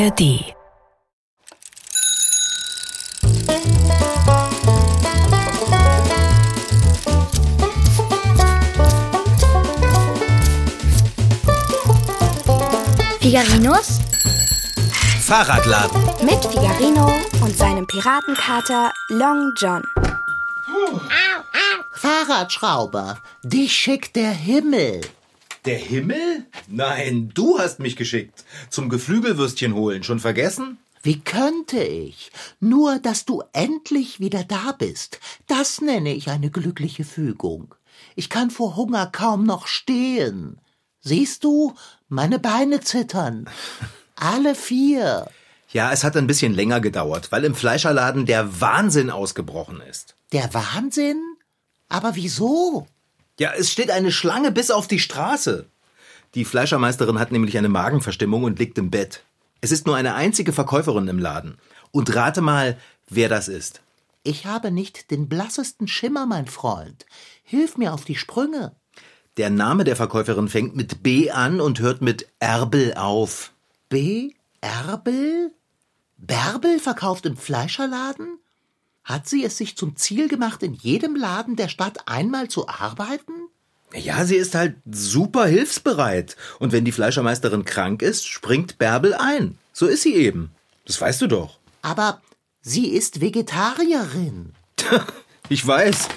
ARD. Figarinos Fahrradladen. mit Figarino und seinem Piratenkater Long John. Fahrradschrauber, dich schickt der Himmel. Der Himmel? Nein, du hast mich geschickt. Zum Geflügelwürstchen holen. Schon vergessen? Wie könnte ich? Nur, dass du endlich wieder da bist. Das nenne ich eine glückliche Fügung. Ich kann vor Hunger kaum noch stehen. Siehst du, meine Beine zittern. Alle vier. Ja, es hat ein bisschen länger gedauert, weil im Fleischerladen der Wahnsinn ausgebrochen ist. Der Wahnsinn? Aber wieso? Ja, es steht eine Schlange bis auf die Straße. Die Fleischermeisterin hat nämlich eine Magenverstimmung und liegt im Bett. Es ist nur eine einzige Verkäuferin im Laden. Und rate mal, wer das ist. Ich habe nicht den blassesten Schimmer, mein Freund. Hilf mir auf die Sprünge. Der Name der Verkäuferin fängt mit B an und hört mit Erbel auf. B. Erbel? Bärbel verkauft im Fleischerladen? Hat sie es sich zum Ziel gemacht, in jedem Laden der Stadt einmal zu arbeiten? Ja, sie ist halt super hilfsbereit. Und wenn die Fleischermeisterin krank ist, springt Bärbel ein. So ist sie eben. Das weißt du doch. Aber sie ist Vegetarierin. Ich weiß.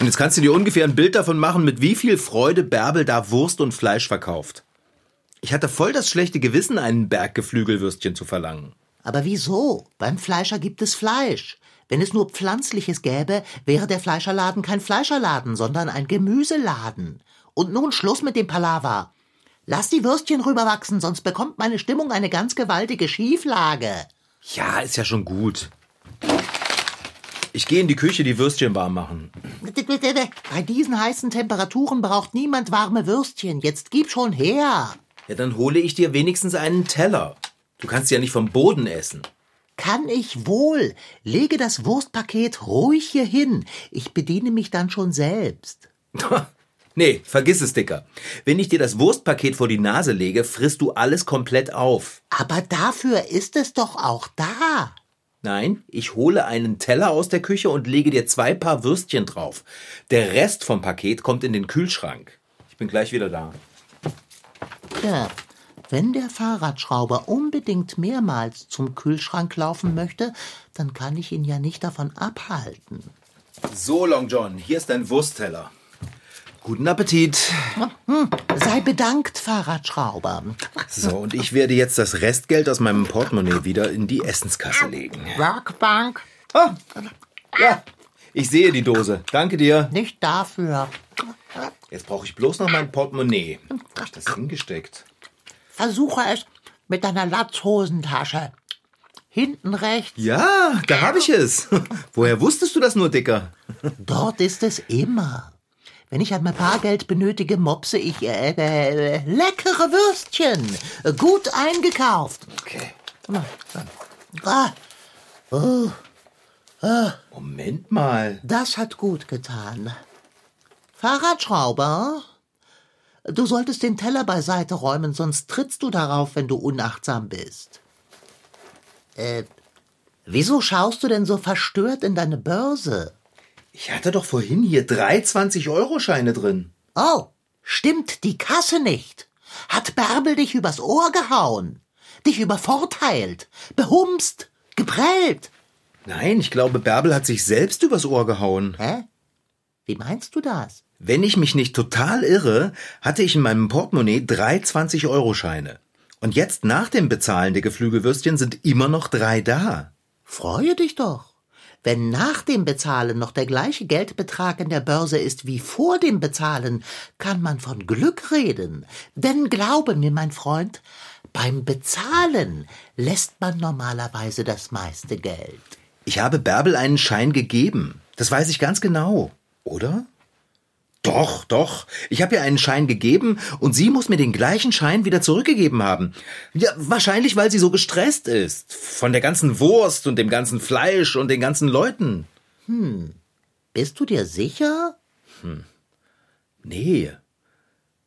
Und jetzt kannst du dir ungefähr ein Bild davon machen, mit wie viel Freude Bärbel da Wurst und Fleisch verkauft. Ich hatte voll das schlechte Gewissen, einen Berg Geflügelwürstchen zu verlangen. Aber wieso? Beim Fleischer gibt es Fleisch. Wenn es nur Pflanzliches gäbe, wäre der Fleischerladen kein Fleischerladen, sondern ein Gemüseladen. Und nun Schluss mit dem Palaver. Lass die Würstchen rüberwachsen, sonst bekommt meine Stimmung eine ganz gewaltige Schieflage. Ja, ist ja schon gut. Ich gehe in die Küche die Würstchen warm machen. Bei diesen heißen Temperaturen braucht niemand warme Würstchen. Jetzt gib schon her. Ja, dann hole ich dir wenigstens einen Teller. Du kannst ja nicht vom Boden essen. Kann ich wohl. Lege das Wurstpaket ruhig hier hin. Ich bediene mich dann schon selbst. nee, vergiss es, Dicker. Wenn ich dir das Wurstpaket vor die Nase lege, frisst du alles komplett auf. Aber dafür ist es doch auch da. Nein, ich hole einen Teller aus der Küche und lege dir zwei Paar Würstchen drauf. Der Rest vom Paket kommt in den Kühlschrank. Ich bin gleich wieder da. Ja, wenn der Fahrradschrauber unbedingt mehrmals zum Kühlschrank laufen möchte, dann kann ich ihn ja nicht davon abhalten. So, Long John, hier ist dein Wurstteller. Guten Appetit. Sei bedankt, Fahrradschrauber. So, und ich werde jetzt das Restgeld aus meinem Portemonnaie wieder in die Essenskasse legen. Werkbank. Ah, ja, ich sehe die Dose. Danke dir. Nicht dafür. Jetzt brauche ich bloß noch mein Portemonnaie. Wo hab ich das hingesteckt? Versuche es mit deiner Latzhosentasche. Hinten rechts. Ja, da habe ich es. Woher wusstest du das nur, Dicker? Dort ist es immer. Wenn ich einmal Bargeld benötige, mopse ich äh, äh, leckere Würstchen. Gut eingekauft. Okay. Ah, Moment mal. das hat gut getan. Fahrradschrauber? Du solltest den Teller beiseite räumen, sonst trittst du darauf, wenn du unachtsam bist. Äh, wieso schaust du denn so verstört in deine Börse? Ich hatte doch vorhin hier drei 20-Euro-Scheine drin. Oh, stimmt die Kasse nicht? Hat Bärbel dich übers Ohr gehauen? Dich übervorteilt? Behumst? Geprellt? Nein, ich glaube, Bärbel hat sich selbst übers Ohr gehauen. Hä? Wie meinst du das? Wenn ich mich nicht total irre, hatte ich in meinem Portemonnaie drei 20-Euro-Scheine. Und jetzt nach dem Bezahlen der Geflügelwürstchen sind immer noch drei da. Freue dich doch. Wenn nach dem Bezahlen noch der gleiche Geldbetrag in der Börse ist wie vor dem Bezahlen, kann man von Glück reden. Denn glaube mir, mein Freund, beim Bezahlen lässt man normalerweise das meiste Geld. Ich habe Bärbel einen Schein gegeben. Das weiß ich ganz genau. Oder? Doch, doch. Ich habe ihr einen Schein gegeben und sie muss mir den gleichen Schein wieder zurückgegeben haben. Ja, wahrscheinlich, weil sie so gestresst ist. Von der ganzen Wurst und dem ganzen Fleisch und den ganzen Leuten. Bist du dir sicher? Nee.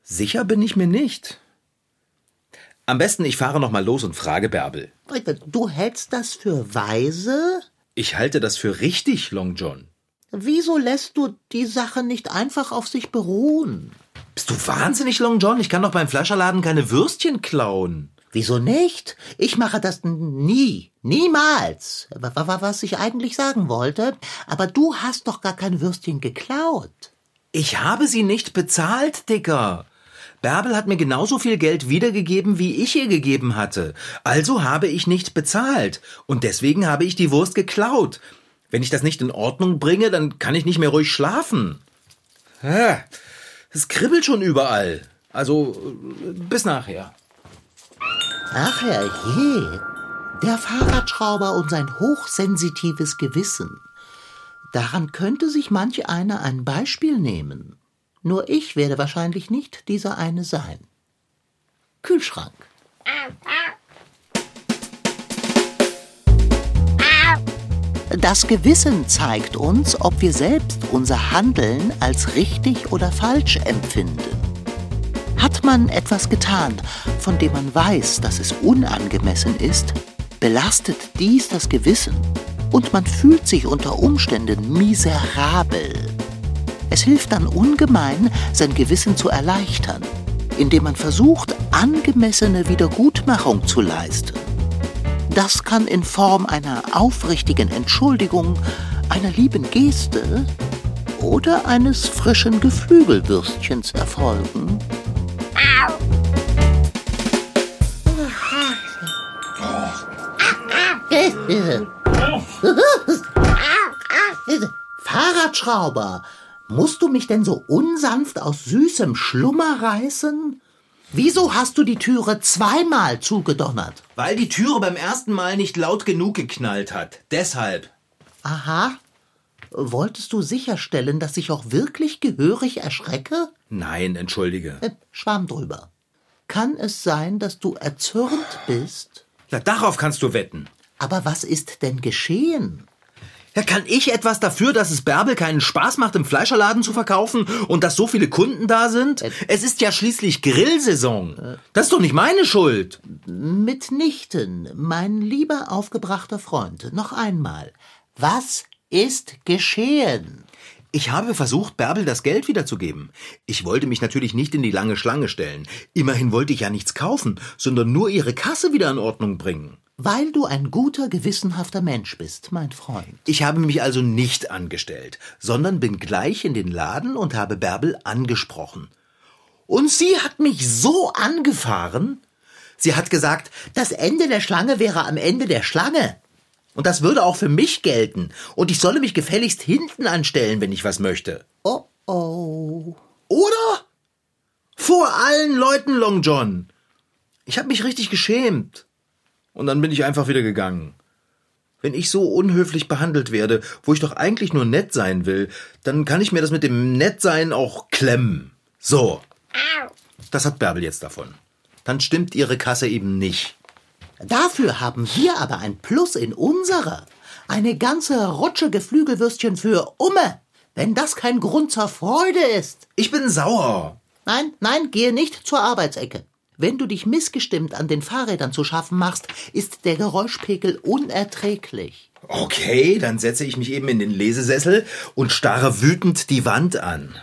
Sicher bin ich mir nicht. Am besten, ich fahre noch mal los und frage Bärbel. Du hältst das für weise? Ich halte das für richtig, Long John. Wieso lässt du die Sache nicht einfach auf sich beruhen? Bist du wahnsinnig, Long John? Ich kann doch beim Fleischerladen keine Würstchen klauen. Wieso nicht? Ich mache das nie. Niemals. Was ich eigentlich sagen wollte. Aber du hast doch gar kein Würstchen geklaut. Ich habe sie nicht bezahlt, Dicker. Bärbel hat mir genauso viel Geld wiedergegeben, wie ich ihr gegeben hatte. Also habe ich nicht bezahlt. Und deswegen habe ich die Wurst geklaut. Wenn ich das nicht in Ordnung bringe, dann kann ich nicht mehr ruhig schlafen. Es kribbelt schon überall. Also, bis nachher. Ach herrje, der Fahrradschrauber und sein hochsensitives Gewissen. Daran könnte sich manch einer ein Beispiel nehmen. Nur ich werde wahrscheinlich nicht dieser eine sein. Kühlschrank. Das Gewissen zeigt uns, ob wir selbst unser Handeln als richtig oder falsch empfinden. Hat man etwas getan, von dem man weiß, dass es unangemessen ist, belastet dies das Gewissen und man fühlt sich unter Umständen miserabel. Es hilft dann ungemein, sein Gewissen zu erleichtern, indem man versucht, angemessene Wiedergutmachung zu leisten. Das kann in Form einer aufrichtigen Entschuldigung, einer lieben Geste oder eines frischen Geflügelwürstchens erfolgen. Fahrradschrauber, musst du mich denn so unsanft aus süßem Schlummer reißen? Wieso hast du die Türe zweimal zugedonnert? Weil die Türe beim ersten Mal nicht laut genug geknallt hat. Deshalb. Aha. Wolltest du sicherstellen, dass ich auch wirklich gehörig erschrecke? Nein, entschuldige. Äh, Schwamm drüber. Kann es sein, dass du erzürnt bist? Ja, darauf kannst du wetten. Aber was ist denn geschehen? Ja, kann ich etwas dafür, dass es Bärbel keinen Spaß macht, im Fleischerladen zu verkaufen und dass so viele Kunden da sind? Äh. es ist ja schließlich Grillsaison. Das ist doch nicht meine Schuld. Mitnichten, mein lieber aufgebrachter Freund, noch einmal. Was ist geschehen? Ich habe versucht, Bärbel das Geld wiederzugeben. Ich wollte mich natürlich nicht in die lange Schlange stellen. Immerhin wollte ich ja nichts kaufen, sondern nur ihre Kasse wieder in Ordnung bringen. Weil du ein guter, gewissenhafter Mensch bist, mein Freund. Ich habe mich also nicht angestellt, sondern bin gleich in den Laden und habe Bärbel angesprochen. Und sie hat mich so angefahren. Sie hat gesagt, Das Ende der Schlange wäre am Ende der Schlange. und das würde auch für mich gelten, und ich solle mich gefälligst hinten anstellen, wenn ich was möchte. Oh oh. Oder? Vor allen Leuten, Long John. Ich habe mich richtig geschämt. Und dann bin ich einfach wieder gegangen. Wenn ich so unhöflich behandelt werde, wo ich doch eigentlich nur nett sein will, dann kann ich mir das mit dem Nettsein auch klemmen. So. Das hat Bärbel jetzt davon. Dann stimmt ihre Kasse eben nicht. Dafür haben wir aber ein Plus in unserer. Eine ganze Rutsche Geflügelwürstchen für Umme. Wenn das kein Grund zur Freude ist. Ich bin sauer. Nein, nein, gehe nicht zur Arbeitsecke. Wenn du dich missgestimmt an den Fahrrädern zu schaffen machst, ist der Geräuschpegel unerträglich. Okay, dann setze ich mich eben in den Lesesessel und starre wütend die Wand an.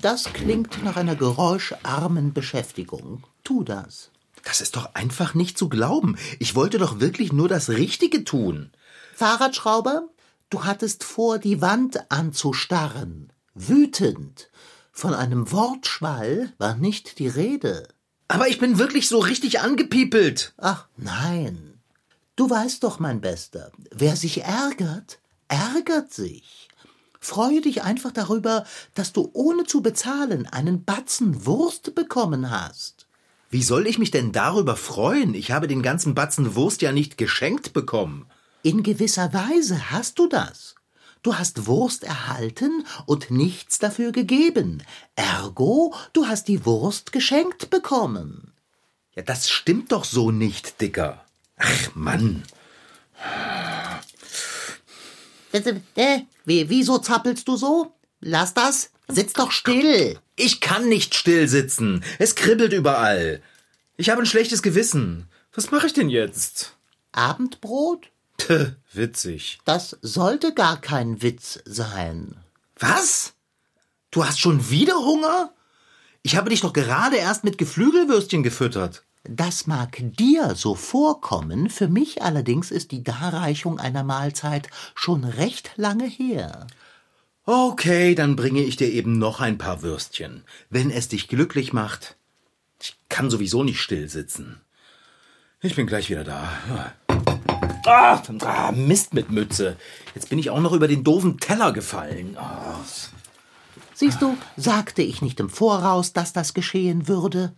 Das klingt nach einer geräuscharmen Beschäftigung. Tu das. Das ist doch einfach nicht zu glauben. Ich wollte doch wirklich nur das Richtige tun. Fahrradschrauber, du hattest vor, die Wand anzustarren. Wütend. Von einem Wortschwall war nicht die Rede. Aber ich bin wirklich so richtig angepiepelt. Ach nein. Du weißt doch, mein Bester, wer sich ärgert, ärgert sich. Freue dich einfach darüber, dass du ohne zu bezahlen einen Batzen Wurst bekommen hast. Wie soll ich mich denn darüber freuen? Ich habe den ganzen Batzen Wurst ja nicht geschenkt bekommen. In gewisser Weise hast du das. Du hast Wurst erhalten und nichts dafür gegeben. Ergo, du hast die Wurst geschenkt bekommen. Ja, das stimmt doch so nicht, Dicker. Ach, Mann. Wie, wieso zappelst du so? Lass das. Sitz doch still. Ich kann nicht still sitzen. Es kribbelt überall. Ich habe ein schlechtes Gewissen. Was mache ich denn jetzt? Abendbrot? Tö, witzig. Das sollte gar kein Witz sein. Was? Du hast schon wieder Hunger? Ich habe dich doch gerade erst mit Geflügelwürstchen gefüttert. Das mag dir so vorkommen, für mich allerdings ist die Darreichung einer Mahlzeit schon recht lange her. Okay, dann bringe ich dir eben noch ein paar Würstchen, wenn es dich glücklich macht. Ich kann sowieso nicht still sitzen. Ich bin gleich wieder da. Ah, ah, Mist mit Mütze. Jetzt bin ich auch noch über den doofen Teller gefallen. Ah. Siehst du, sagte ich nicht im Voraus, dass das geschehen würde?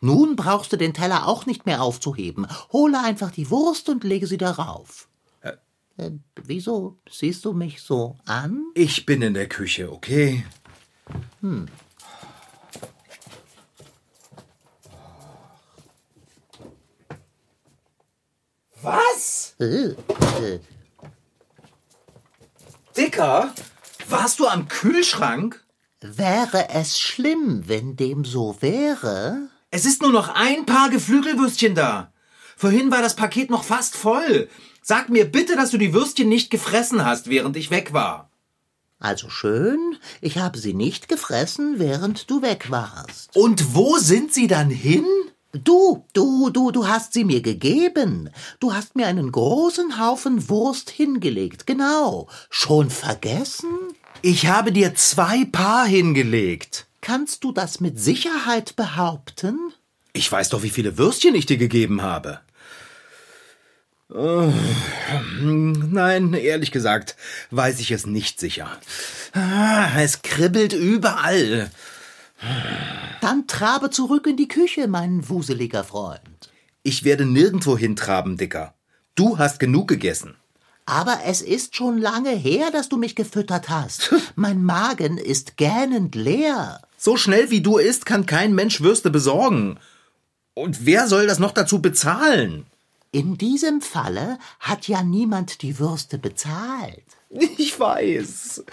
Nun brauchst du den Teller auch nicht mehr aufzuheben. Hole einfach die Wurst und lege sie darauf. Äh, äh, wieso siehst du mich so an? Ich bin in der Küche, okay? Hm. Was? Dicker, warst du am Kühlschrank? Wäre es schlimm, wenn dem so wäre? Es ist nur noch ein paar Geflügelwürstchen da. Vorhin war das Paket noch fast voll. Sag mir bitte, dass du die Würstchen nicht gefressen hast, während ich weg war. Also schön, ich habe sie nicht gefressen, während du weg warst. Und wo sind sie dann hin? Du, du, du, du hast sie mir gegeben. Du hast mir einen großen Haufen Wurst hingelegt, genau. Schon vergessen? Ich habe dir zwei Paar hingelegt. Kannst du das mit Sicherheit behaupten? Ich weiß doch, wie viele Würstchen ich dir gegeben habe. Oh, nein, ehrlich gesagt, weiß ich es nicht sicher. Ah, es kribbelt überall. Dann trabe zurück in die Küche, mein wuseliger Freund. Ich werde nirgendwo hintraben, Dicker. Du hast genug gegessen. Aber es ist schon lange her, dass du mich gefüttert hast. mein Magen ist gähnend leer. So schnell wie du isst, kann kein Mensch Würste besorgen. Und wer soll das noch dazu bezahlen? In diesem Falle hat ja niemand die Würste bezahlt. Ich weiß.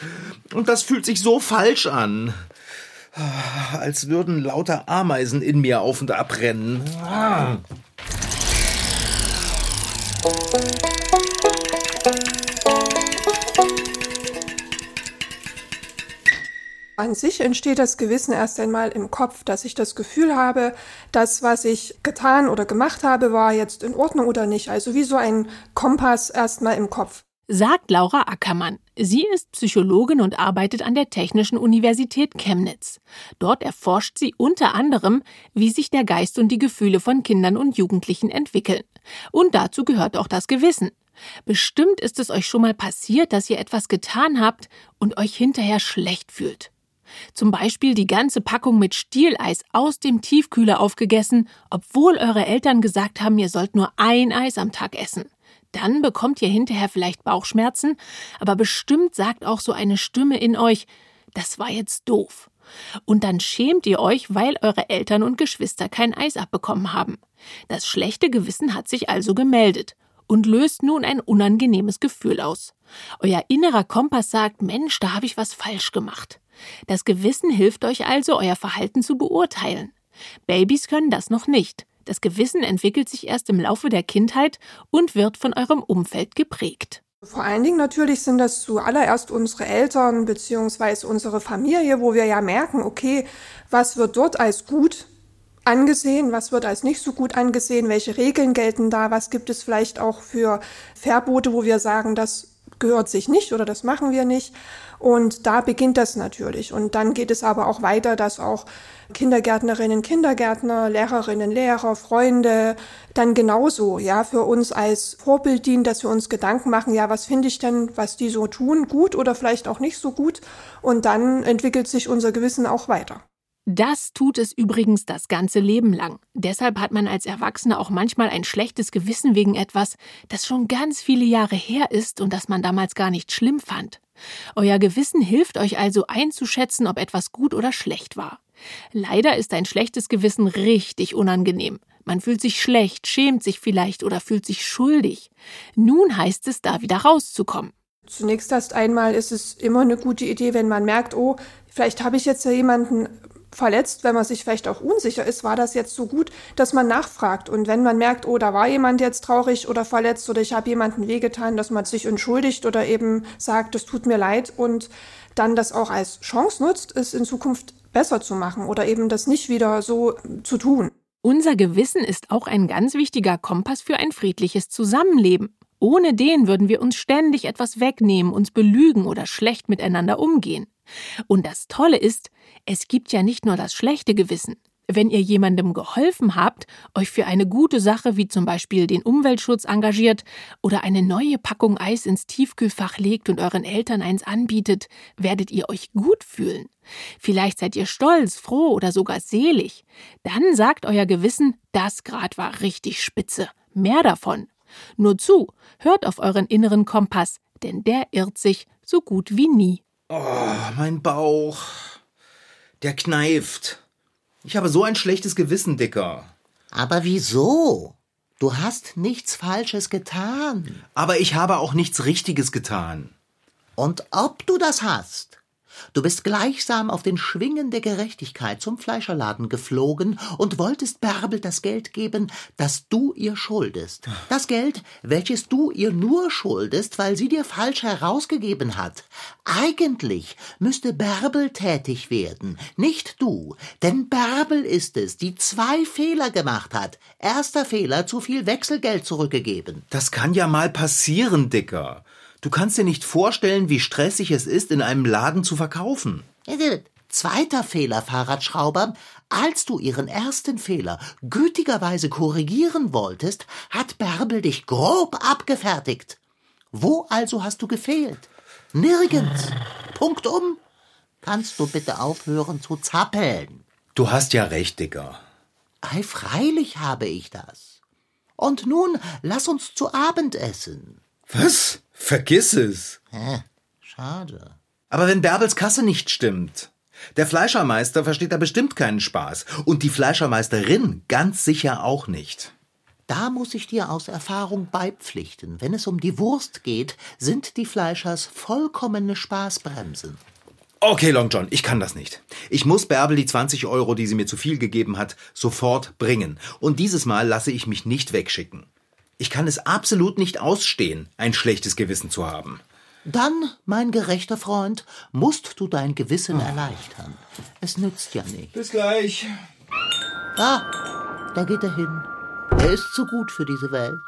Und das fühlt sich so falsch an. Als würden lauter Ameisen in mir auf und ab rennen. Ah. An sich entsteht das Gewissen erst einmal im Kopf, dass ich das Gefühl habe, das, was ich getan oder gemacht habe, war jetzt in Ordnung oder nicht. Also wie so ein Kompass erstmal im Kopf. Sagt Laura Ackermann. Sie ist Psychologin und arbeitet an der Technischen Universität Chemnitz. Dort erforscht sie unter anderem, wie sich der Geist und die Gefühle von Kindern und Jugendlichen entwickeln. Und dazu gehört auch das Gewissen. Bestimmt ist es euch schon mal passiert, dass ihr etwas getan habt und euch hinterher schlecht fühlt. Zum Beispiel die ganze Packung mit Stieleis aus dem Tiefkühler aufgegessen, obwohl eure Eltern gesagt haben, ihr sollt nur ein Eis am Tag essen. Dann bekommt ihr hinterher vielleicht Bauchschmerzen, aber bestimmt sagt auch so eine Stimme in euch, das war jetzt doof. Und dann schämt ihr euch, weil eure Eltern und Geschwister kein Eis abbekommen haben. Das schlechte Gewissen hat sich also gemeldet und löst nun ein unangenehmes Gefühl aus. Euer innerer Kompass sagt, Mensch, da habe ich was falsch gemacht. Das Gewissen hilft euch also, euer Verhalten zu beurteilen. Babys können das noch nicht. Das Gewissen entwickelt sich erst im Laufe der Kindheit und wird von eurem Umfeld geprägt. Vor allen Dingen natürlich sind das zuallererst unsere Eltern bzw. unsere Familie, wo wir ja merken, okay, was wird dort als gut angesehen, was wird als nicht so gut angesehen, welche Regeln gelten da, was gibt es vielleicht auch für Verbote, wo wir sagen, das gehört sich nicht oder das machen wir nicht. Und da beginnt das natürlich. Und dann geht es aber auch weiter, dass auch Kindergärtnerinnen, Kindergärtner, Lehrerinnen, Lehrer, Freunde dann genauso, ja, für uns als Vorbild dienen, dass wir uns Gedanken machen, ja, was finde ich denn, was die so tun, gut oder vielleicht auch nicht so gut. Und dann entwickelt sich unser Gewissen auch weiter. Das tut es übrigens das ganze Leben lang. Deshalb hat man als Erwachsener auch manchmal ein schlechtes Gewissen wegen etwas, das schon ganz viele Jahre her ist und das man damals gar nicht schlimm fand. Euer Gewissen hilft euch also einzuschätzen, ob etwas gut oder schlecht war. Leider ist ein schlechtes Gewissen richtig unangenehm. Man fühlt sich schlecht, schämt sich vielleicht oder fühlt sich schuldig. Nun heißt es, da wieder rauszukommen. Zunächst erst einmal ist es immer eine gute Idee, wenn man merkt, oh, vielleicht habe ich jetzt ja jemanden verletzt, wenn man sich vielleicht auch unsicher ist, war das jetzt so gut, dass man nachfragt. Und wenn man merkt, oh, da war jemand jetzt traurig oder verletzt oder ich habe jemanden wehgetan, dass man sich entschuldigt oder eben sagt, es tut mir leid und dann das auch als Chance nutzt, es in Zukunft besser zu machen oder eben das nicht wieder so zu tun. Unser Gewissen ist auch ein ganz wichtiger Kompass für ein friedliches Zusammenleben. Ohne den würden wir uns ständig etwas wegnehmen, uns belügen oder schlecht miteinander umgehen. Und das Tolle ist, es gibt ja nicht nur das schlechte Gewissen. Wenn ihr jemandem geholfen habt, euch für eine gute Sache wie zum Beispiel den Umweltschutz engagiert oder eine neue Packung Eis ins Tiefkühlfach legt und euren Eltern eins anbietet, werdet ihr euch gut fühlen. Vielleicht seid ihr stolz, froh oder sogar selig. Dann sagt euer Gewissen, das Grad war richtig spitze. Mehr davon. Nur zu, hört auf euren inneren Kompass, denn der irrt sich so gut wie nie. Oh, mein Bauch. Der kneift. Ich habe so ein schlechtes Gewissen, Dicker. Aber wieso? Du hast nichts Falsches getan. Aber ich habe auch nichts Richtiges getan. Und ob du das hast? Du bist gleichsam auf den Schwingen der Gerechtigkeit zum Fleischerladen geflogen und wolltest Bärbel das Geld geben, das du ihr schuldest. Das Geld, welches du ihr nur schuldest, weil sie dir falsch herausgegeben hat. Eigentlich müsste Bärbel tätig werden, nicht du. Denn Bärbel ist es, die zwei Fehler gemacht hat. Erster Fehler, zu viel Wechselgeld zurückgegeben. Das kann ja mal passieren, Dicker. Du kannst dir nicht vorstellen, wie stressig es ist, in einem Laden zu verkaufen. Zweiter Fehler, Fahrradschrauber. Als du ihren ersten Fehler gütigerweise korrigieren wolltest, hat Bärbel dich grob abgefertigt. Wo also hast du gefehlt? Nirgends. Punktum. Kannst du bitte aufhören zu zappeln? Du hast ja recht, Dicker. Ei, freilich habe ich das. Und nun lass uns zu Abend essen. Was? Vergiss es. Hä? Schade. Aber wenn Bärbels Kasse nicht stimmt. Der Fleischermeister versteht da bestimmt keinen Spaß. Und die Fleischermeisterin ganz sicher auch nicht. Da muss ich dir aus Erfahrung beipflichten. Wenn es um die Wurst geht, sind die Fleischers vollkommene Spaßbremsen. Okay, Long John, ich kann das nicht. Ich muss Bärbel die 20 Euro, die sie mir zu viel gegeben hat, sofort bringen. Und dieses Mal lasse ich mich nicht wegschicken. Ich kann es absolut nicht ausstehen, ein schlechtes Gewissen zu haben. Dann, mein gerechter Freund, musst du dein Gewissen erleichtern. Es nützt ja nicht. Bis gleich. Ah, da geht er hin. Er ist zu gut für diese Welt.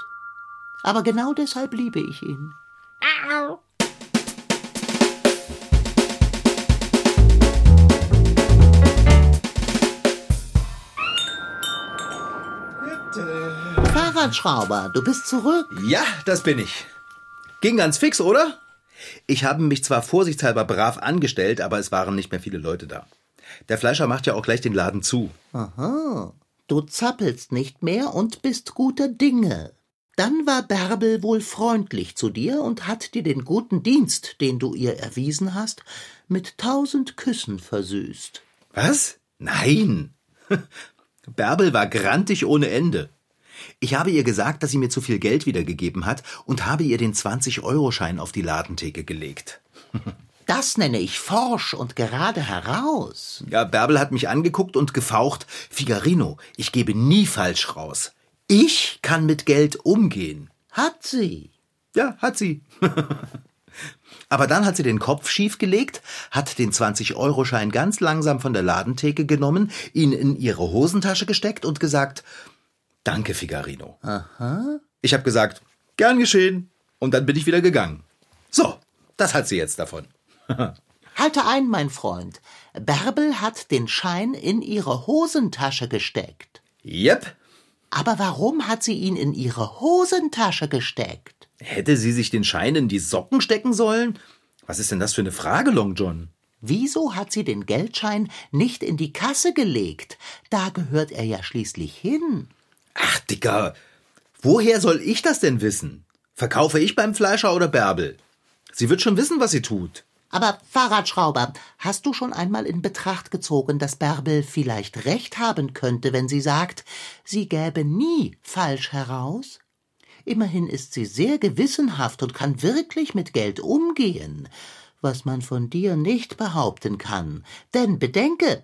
Aber genau deshalb liebe ich ihn. Fahrradschrauber, du bist zurück. Ja, das bin ich. Ging ganz fix, oder? Ich habe mich zwar vorsichtshalber brav angestellt, aber es waren nicht mehr viele Leute da. Der Fleischer macht ja auch gleich den Laden zu. Aha. Du zappelst nicht mehr und bist guter Dinge. Dann war Bärbel wohl freundlich zu dir und hat dir den guten Dienst, den du ihr erwiesen hast, mit tausend Küssen versüßt. Was? Nein. Bärbel war grantig ohne Ende. Ich habe ihr gesagt, dass sie mir zu viel Geld wiedergegeben hat und habe ihr den 20-Euro-Schein auf die Ladentheke gelegt. Das nenne ich forsch und gerade heraus. Ja, Bärbel hat mich angeguckt und gefaucht. Figarino, ich gebe nie falsch raus. Ich kann mit Geld umgehen. Hat sie. Ja, hat sie. Aber dann hat sie den Kopf schief gelegt, hat den 20-Euro-Schein ganz langsam von der Ladentheke genommen, ihn in ihre Hosentasche gesteckt und gesagt, Danke, Figarino. Aha. Ich habe gesagt, gern geschehen. Und dann bin ich wieder gegangen. So, das hat sie jetzt davon. Halte ein, mein Freund. Bärbel hat den Schein in ihre Hosentasche gesteckt. Yep. Aber warum hat sie ihn in ihre Hosentasche gesteckt? Hätte sie sich den Schein in die Socken stecken sollen? Was ist denn das für eine Frage, Long John? Wieso hat sie den Geldschein nicht in die Kasse gelegt? Da gehört er ja schließlich hin. Ach, Dicker, woher soll ich das denn wissen? Verkaufe ich beim Fleischer oder Bärbel? Sie wird schon wissen, was sie tut. Aber Fahrradschrauber, hast du schon einmal in Betracht gezogen, dass Bärbel vielleicht recht haben könnte, wenn sie sagt, sie gäbe nie falsch heraus? Immerhin ist sie sehr gewissenhaft und kann wirklich mit Geld umgehen, was man von dir nicht behaupten kann. Denn bedenke,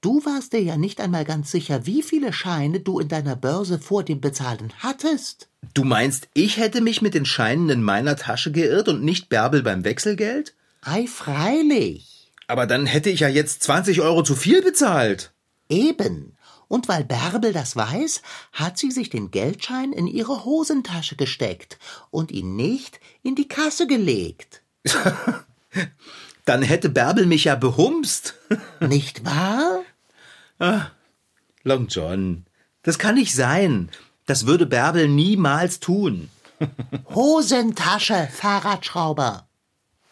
Du warst dir ja nicht einmal ganz sicher, wie viele Scheine du in deiner Börse vor dem Bezahlen hattest. Du meinst, ich hätte mich mit den Scheinen in meiner Tasche geirrt und nicht Bärbel beim Wechselgeld? Ei, freilich. Aber dann hätte ich ja jetzt 20 Euro zu viel bezahlt. Eben. Und weil Bärbel das weiß, hat sie sich den Geldschein in ihre Hosentasche gesteckt und ihn nicht in die Kasse gelegt. Dann hätte Bärbel mich ja behumst. Nicht wahr? Long John, das kann nicht sein. Das würde Bärbel niemals tun. Hosentasche, Fahrradschrauber.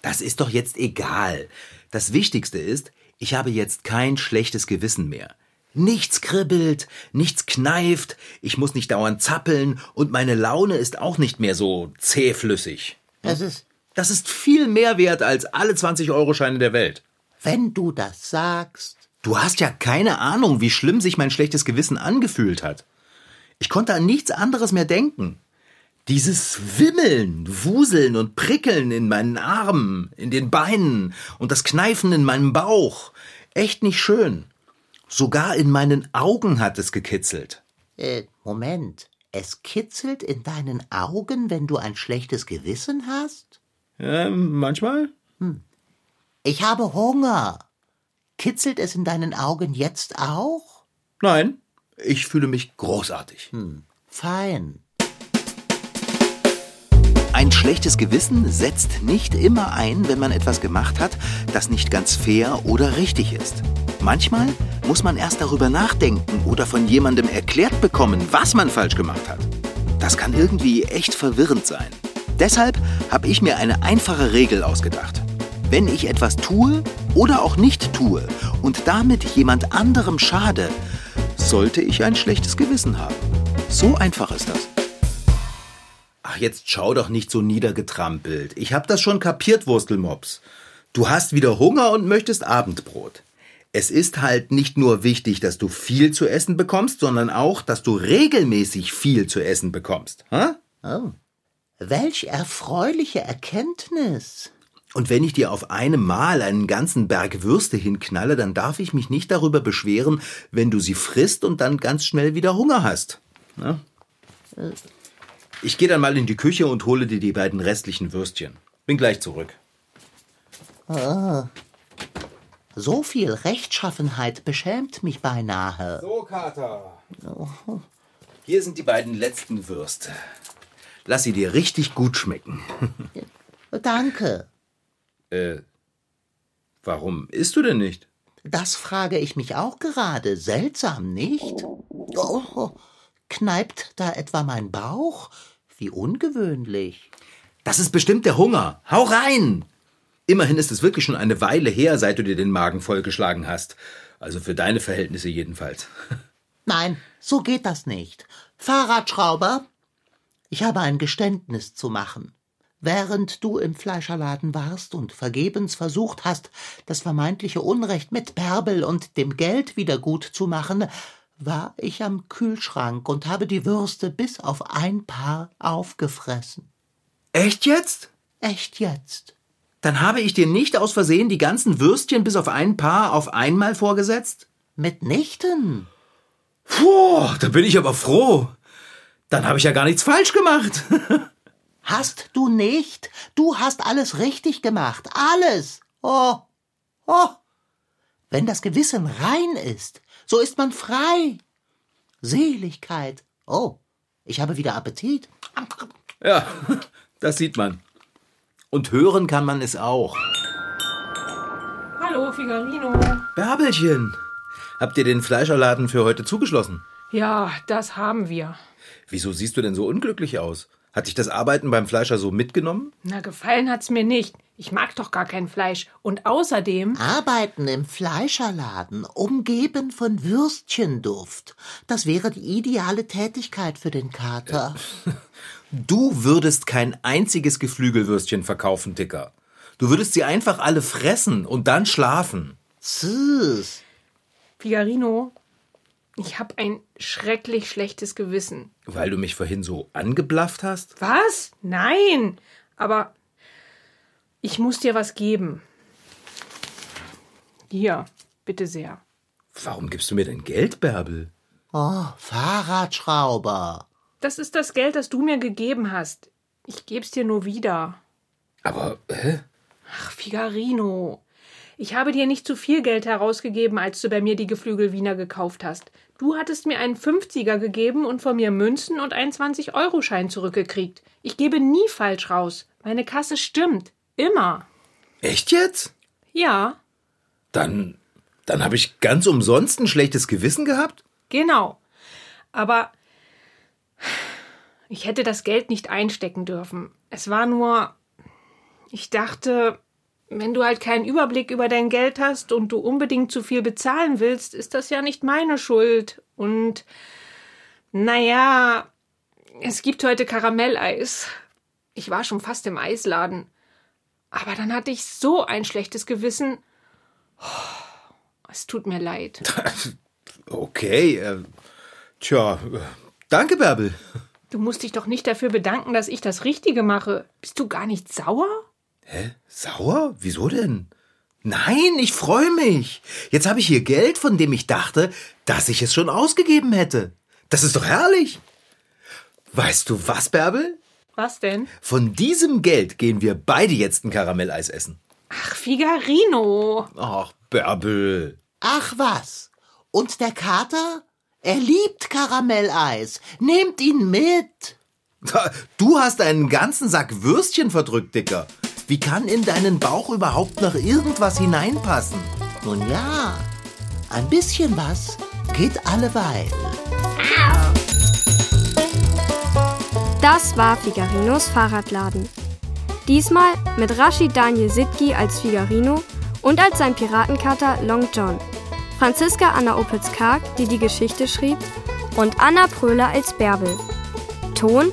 Das ist doch jetzt egal. Das Wichtigste ist, ich habe jetzt kein schlechtes Gewissen mehr. Nichts kribbelt, nichts kneift, ich muss nicht dauernd zappeln und meine Laune ist auch nicht mehr so zähflüssig. Das ist, Das ist viel mehr wert als alle 20-Euro-Scheine der Welt. wenn du das sagst. Du hast ja keine Ahnung, wie schlimm sich mein schlechtes Gewissen angefühlt hat. Ich konnte an nichts anderes mehr denken. Dieses Wimmeln, Wuseln und Prickeln in meinen Armen, in den Beinen und das Kneifen in meinem Bauch. Echt nicht schön. Sogar in meinen Augen hat es gekitzelt. Äh, Moment. Es kitzelt in deinen Augen, wenn du ein schlechtes Gewissen hast? Ähm, manchmal? Ich habe Hunger. Kitzelt es in deinen Augen jetzt auch? Nein, ich fühle mich großartig. Fein. Ein schlechtes Gewissen setzt nicht immer ein, wenn man etwas gemacht hat, das nicht ganz fair oder richtig ist. Manchmal muss man erst darüber nachdenken oder von jemandem erklärt bekommen, was man falsch gemacht hat. Das kann irgendwie echt verwirrend sein. Deshalb habe ich mir eine einfache Regel ausgedacht. Wenn ich etwas tue oder auch nicht tue und damit jemand anderem schade, sollte ich ein schlechtes Gewissen haben. So einfach ist das. Ach, jetzt schau doch nicht so niedergetrampelt. Ich hab das schon kapiert, Wurstelmops. Du hast wieder Hunger und möchtest Abendbrot. Es ist halt nicht nur wichtig, dass du viel zu essen bekommst, sondern auch, dass du regelmäßig viel zu essen bekommst. Hä? Oh. Welch erfreuliche Erkenntnis. Und wenn ich dir auf einem Mal einen ganzen Berg Würste hinknalle, dann darf ich mich nicht darüber beschweren, wenn du sie frisst und dann ganz schnell wieder Hunger hast. Na? Ich gehe dann mal in die Küche und hole dir die beiden restlichen Würstchen. Bin gleich zurück. So viel Rechtschaffenheit beschämt mich beinahe. So, Kater. Hier sind die beiden letzten Würste. Lass sie dir richtig gut schmecken. Danke. Äh, warum isst du denn nicht? Das frage ich mich auch gerade. Seltsam, nicht? Oh, kneipt da etwa mein Bauch? Wie ungewöhnlich. Das ist bestimmt der Hunger. Hau rein! Immerhin ist es wirklich schon eine Weile her, seit du dir den Magen vollgeschlagen hast. Also für deine Verhältnisse jedenfalls. Nein, so geht das nicht. Fahrradschrauber, ich habe ein Geständnis zu machen. Während du im Fleischerladen warst und vergebens versucht hast, das vermeintliche Unrecht mit Bärbel und dem Geld wieder gut zu machen, war ich am Kühlschrank und habe die Würste bis auf ein Paar aufgefressen. Echt jetzt? Echt jetzt. Dann habe ich dir nicht aus Versehen die ganzen Würstchen bis auf ein Paar auf einmal vorgesetzt? Mitnichten. Puh, da bin ich aber froh. Dann habe ich ja gar nichts falsch gemacht. Hast du nicht? Du hast alles richtig gemacht. Alles. Oh. Oh. Wenn das Gewissen rein ist, so ist man frei. Seligkeit. Oh, ich habe wieder Appetit. ja, das sieht man. Und hören kann man es auch. Hallo, Figarino. Bärbelchen, habt ihr den Fleischerladen für heute zugeschlossen? Ja, das haben wir. Wieso siehst du denn so unglücklich aus? Hat dich das Arbeiten beim Fleischer so mitgenommen? Na, gefallen hat's mir nicht. Ich mag doch gar kein Fleisch. Und außerdem. Arbeiten im Fleischerladen, umgeben von Würstchenduft. Das wäre die ideale Tätigkeit für den Kater. Du würdest kein einziges Geflügelwürstchen verkaufen, Dicker. Du würdest sie einfach alle fressen und dann schlafen. Süß. Figarino, ich habe ein schrecklich schlechtes Gewissen. Weil du mich vorhin so angeblafft hast? Was? Nein. Aber ich muss dir was geben. Hier, bitte sehr. Warum gibst du mir denn Geld, Bärbel? Oh, Fahrradschrauber. Das ist das Geld, das du mir gegeben hast. Ich geb's dir nur wieder. Aber, hä? Ach, Figarino. Ich habe dir nicht zu viel Geld herausgegeben, als du bei mir die Geflügelwiener gekauft hast. Du hattest mir einen 50er gegeben und von mir Münzen und einen 20-Euro-Schein zurückgekriegt. Ich gebe nie falsch raus. Meine Kasse stimmt. Immer. Echt jetzt? Ja, Dann, dann habe ich ganz umsonst ein schlechtes Gewissen gehabt? genau. Aber ich hätte das Geld nicht einstecken dürfen. Es war nur. Ich dachte, wenn du halt keinen Überblick über dein Geld hast und du unbedingt zu viel bezahlen willst, ist das ja nicht meine Schuld. Und naja, es gibt heute Karamelleis. Ich war schon fast im Eisladen. Aber dann hatte ich so ein schlechtes Gewissen. Oh, es tut mir leid. Okay, äh, tja, danke, Bärbel. Du musst dich doch nicht dafür bedanken, dass ich das Richtige mache. Bist du gar nicht sauer? Hä? Sauer? Wieso denn? Nein, ich freue mich. Jetzt habe ich hier Geld, von dem ich dachte, dass ich es schon ausgegeben hätte. Das ist doch herrlich. Weißt du was, Bärbel? Was denn? Von diesem Geld gehen wir beide jetzt ein Karamelleis essen. Ach, Figarino. Ach, Bärbel. Ach was. Und der Kater? Er liebt Karamelleis. Nehmt ihn mit. Du hast einen ganzen Sack Würstchen verdrückt, Dicker. Wie kann in deinen Bauch überhaupt noch irgendwas hineinpassen? Nun ja, ein bisschen was geht alleweil. Das war Figarinos Fahrradladen. Diesmal mit Rashid Daniel Sitki als Figarino und als sein Piratenkater Long John. Franziska Anna Opitz-Karg, die die Geschichte schrieb, und Anna Pröhler als Bärbel. Ton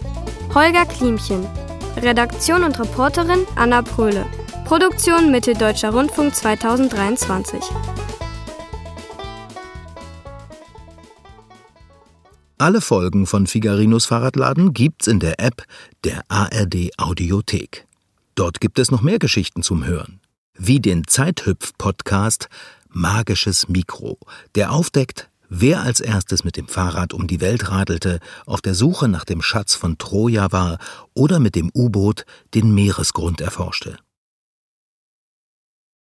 Holger Klimchen. Redaktion und Reporterin Anna Pröhle. Produktion Mitteldeutscher Rundfunk 2023. Alle Folgen von Figarinos Fahrradladen gibt's in der App der ARD Audiothek. Dort gibt es noch mehr Geschichten zum Hören. Wie den Zeithüpf-Podcast Magisches Mikro, der aufdeckt, wer als erstes mit dem Fahrrad um die Welt radelte, auf der Suche nach dem Schatz von Troja war oder mit dem U-Boot den Meeresgrund erforschte.